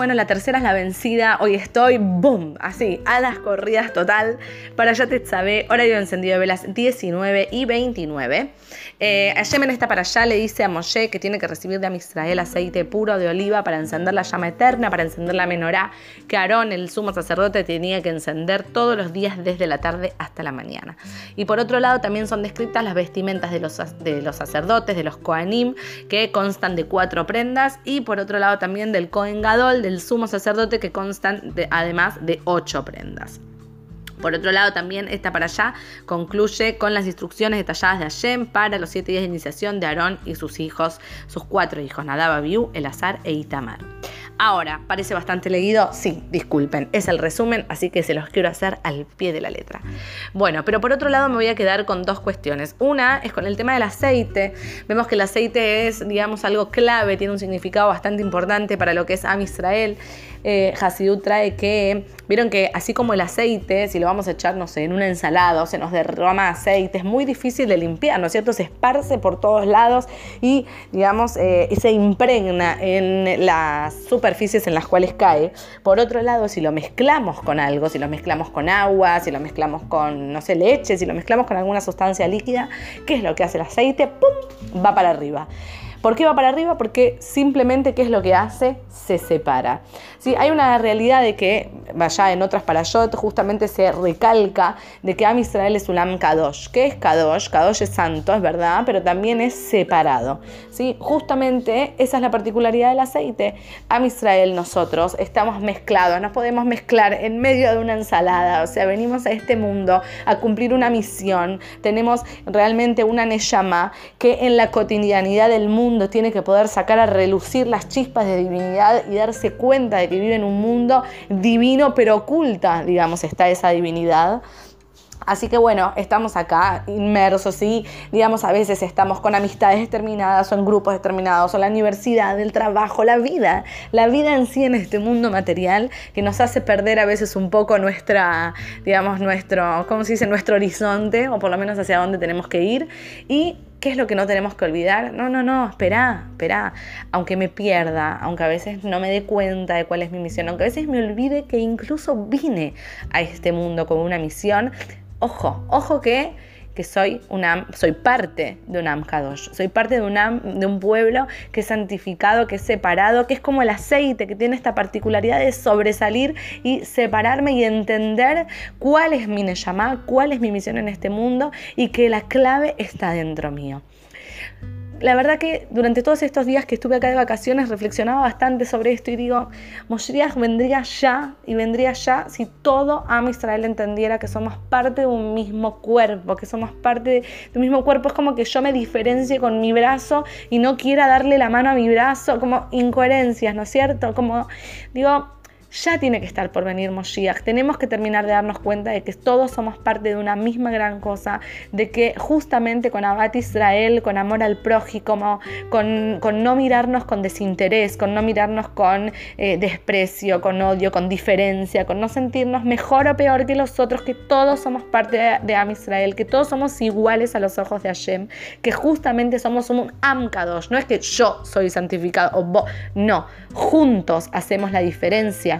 bueno, la tercera es la vencida. Hoy estoy, boom, así, a las corridas total. Para allá te sabe, horario encendido de velas 19 y 29. Eh, Yemen está para allá, le dice a Moshe que tiene que recibir de Amisrael aceite puro de oliva para encender la llama eterna, para encender la menorá, que Aarón, el sumo sacerdote, tenía que encender todos los días desde la tarde hasta la mañana. Y por otro lado, también son descritas las vestimentas de los, de los sacerdotes, de los Kohanim, que constan de cuatro prendas, y por otro lado también del Kohen Gadol, del sumo sacerdote, que constan además de ocho prendas. Por otro lado, también esta para allá concluye con las instrucciones detalladas de Hashem para los siete días de iniciación de Aarón y sus hijos, sus cuatro hijos, Nadab, Abiú, Elazar e Itamar. Ahora, ¿parece bastante leído? Sí, disculpen, es el resumen, así que se los quiero hacer al pie de la letra. Bueno, pero por otro lado me voy a quedar con dos cuestiones. Una es con el tema del aceite. Vemos que el aceite es, digamos, algo clave, tiene un significado bastante importante para lo que es Am Israel eh, trae que, vieron que así como el aceite, si lo vamos a echar, no sé, en una ensalada o se nos derrama aceite, es muy difícil de limpiar, ¿no es cierto? Se esparce por todos lados y, digamos, eh, se impregna en las superficies en las cuales cae. Por otro lado, si lo mezclamos con algo, si lo mezclamos con agua, si lo mezclamos con, no sé, leche, si lo mezclamos con alguna sustancia líquida, ¿qué es lo que hace el aceite? ¡Pum! Va para arriba. ¿Por qué va para arriba? Porque simplemente, ¿qué es lo que hace? Se separa. ¿Sí? Hay una realidad de que, vaya en otras parashot, justamente se recalca de que Am Israel es Ulam Kadosh. ¿Qué es Kadosh? Kadosh es santo, es verdad, pero también es separado. ¿Sí? Justamente esa es la particularidad del aceite. Am Israel, nosotros estamos mezclados, no podemos mezclar en medio de una ensalada. O sea, venimos a este mundo a cumplir una misión. Tenemos realmente una Neshama que en la cotidianidad del mundo tiene que poder sacar a relucir las chispas de divinidad y darse cuenta de que vive en un mundo divino, pero oculta, digamos, está esa divinidad. Así que bueno, estamos acá inmersos y digamos a veces estamos con amistades determinadas o en grupos determinados o la universidad, el trabajo, la vida, la vida en sí en este mundo material que nos hace perder a veces un poco nuestra, digamos, nuestro, ¿cómo se dice? Nuestro horizonte o por lo menos hacia dónde tenemos que ir y ¿Qué es lo que no tenemos que olvidar? No, no, no, espera, espera. Aunque me pierda, aunque a veces no me dé cuenta de cuál es mi misión, aunque a veces me olvide que incluso vine a este mundo con una misión, ojo, ojo que que soy, soy parte de un Amkadosh, soy parte de, una, de un pueblo que es santificado, que es separado, que es como el aceite, que tiene esta particularidad de sobresalir y separarme y entender cuál es mi Neshama, cuál es mi misión en este mundo y que la clave está dentro mío la verdad que durante todos estos días que estuve acá de vacaciones reflexionaba bastante sobre esto y digo, Moshiach vendría ya y vendría ya si todo Am Israel entendiera que somos parte de un mismo cuerpo, que somos parte de, un mismo cuerpo. Es como que yo me diferencie con mi brazo y no quiera darle la mano a mi brazo, como incoherencias, ¿no es cierto? Como digo, ya tiene que estar por venir Moshiach. Tenemos que terminar de darnos cuenta de que todos somos parte de una misma gran cosa, de que justamente con Abad Israel, con amor al prójimo, con, con no mirarnos con desinterés, con no mirarnos con eh, desprecio, con odio, con diferencia, con no sentirnos mejor o peor que los otros, que todos somos parte de, de Am Israel, que todos somos iguales a los ojos de Hashem, que justamente somos un Amkadosh, no es que yo soy santificado o vos, no, juntos hacemos la diferencia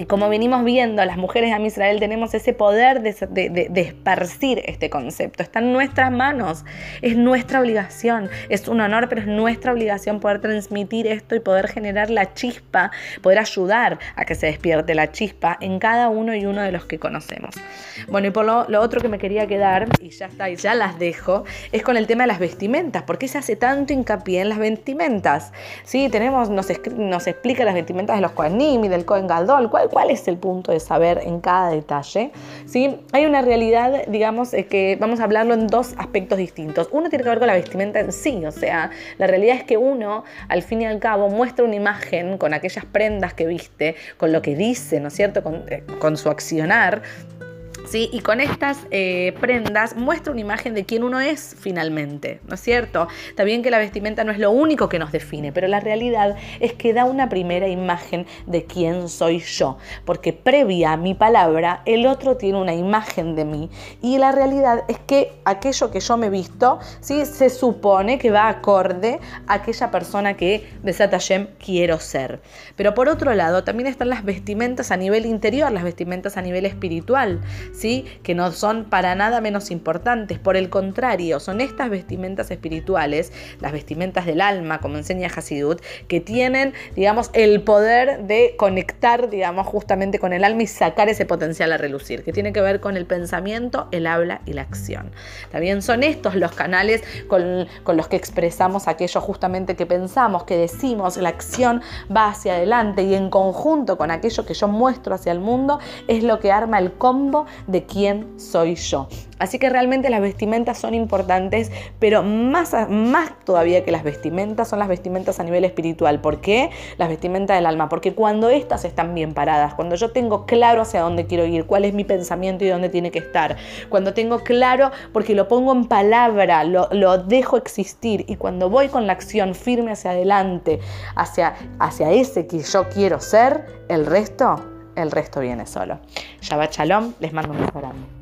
y como venimos viendo, las mujeres de Israel tenemos ese poder de, esparcir este concepto. Está en nuestras manos. Es nuestra obligación. Es un honor, pero es nuestra obligación poder transmitir esto y poder generar la chispa, poder ayudar a que se despierte la chispa en cada uno y uno de los que conocemos. Bueno, y por lo, otro que me quería quedar, y ya está, y ya las dejo, es con el tema de las vestimentas. ¿Por qué se hace tanto hincapié en las vestimentas? Sí, tenemos, nos, nos explica las vestimentas de los Kohanim y del Kohen Gadol. ¿Cuál, cuál es el punto de saber en cada detalle. ¿sí? Hay una realidad, digamos, que vamos a hablarlo en dos aspectos distintos. Uno tiene que ver con la vestimenta en sí, o sea, la realidad es que uno, al fin y al cabo, muestra una imagen con aquellas prendas que viste, con lo que dice, ¿no es cierto?, con, eh, con su accionar y con estas eh, prendas muestra una imagen de quién uno es finalmente, ¿no es cierto? Bien que la vestimenta no es lo único que nos define, pero la realidad es que da una primera imagen de quién soy yo, porque previa a mi palabra, el otro tiene una imagen de mí y la realidad es que aquello que yo me he visto, ¿sí? se supone que va acorde a aquella persona que de Satashem quiero ser. Pero por otro lado, también están las vestimentas a nivel interior, las vestimentas a nivel espiritual que no son para nada menos importantes. Por el contrario, son estas vestimentas espirituales, las vestimentas del alma, como enseña Hasidut, que tienen, digamos, el poder de conectar, digamos, justamente con el alma y sacar ese potencial a relucir, que tiene que ver con el pensamiento, el habla y la acción. También son estos los canales con, con los que expresamos aquello justamente que pensamos, que decimos, la acción va hacia adelante y en conjunto con aquello que yo muestro hacia el mundo es lo que arma el combo de quién soy yo. Así que realmente las vestimentas son importantes, pero más, más todavía que las vestimentas son las vestimentas a nivel espiritual. ¿Por qué? Las vestimentas del alma. Porque cuando estas están bien paradas, cuando yo tengo claro hacia dónde quiero ir, cuál es mi pensamiento y dónde tiene que estar, cuando tengo claro porque lo pongo en palabra, lo, lo dejo existir y cuando voy con la acción firme hacia adelante, hacia, hacia ese que yo quiero ser, el resto el resto viene solo. Shabbat Shalom, les mando un beso grande.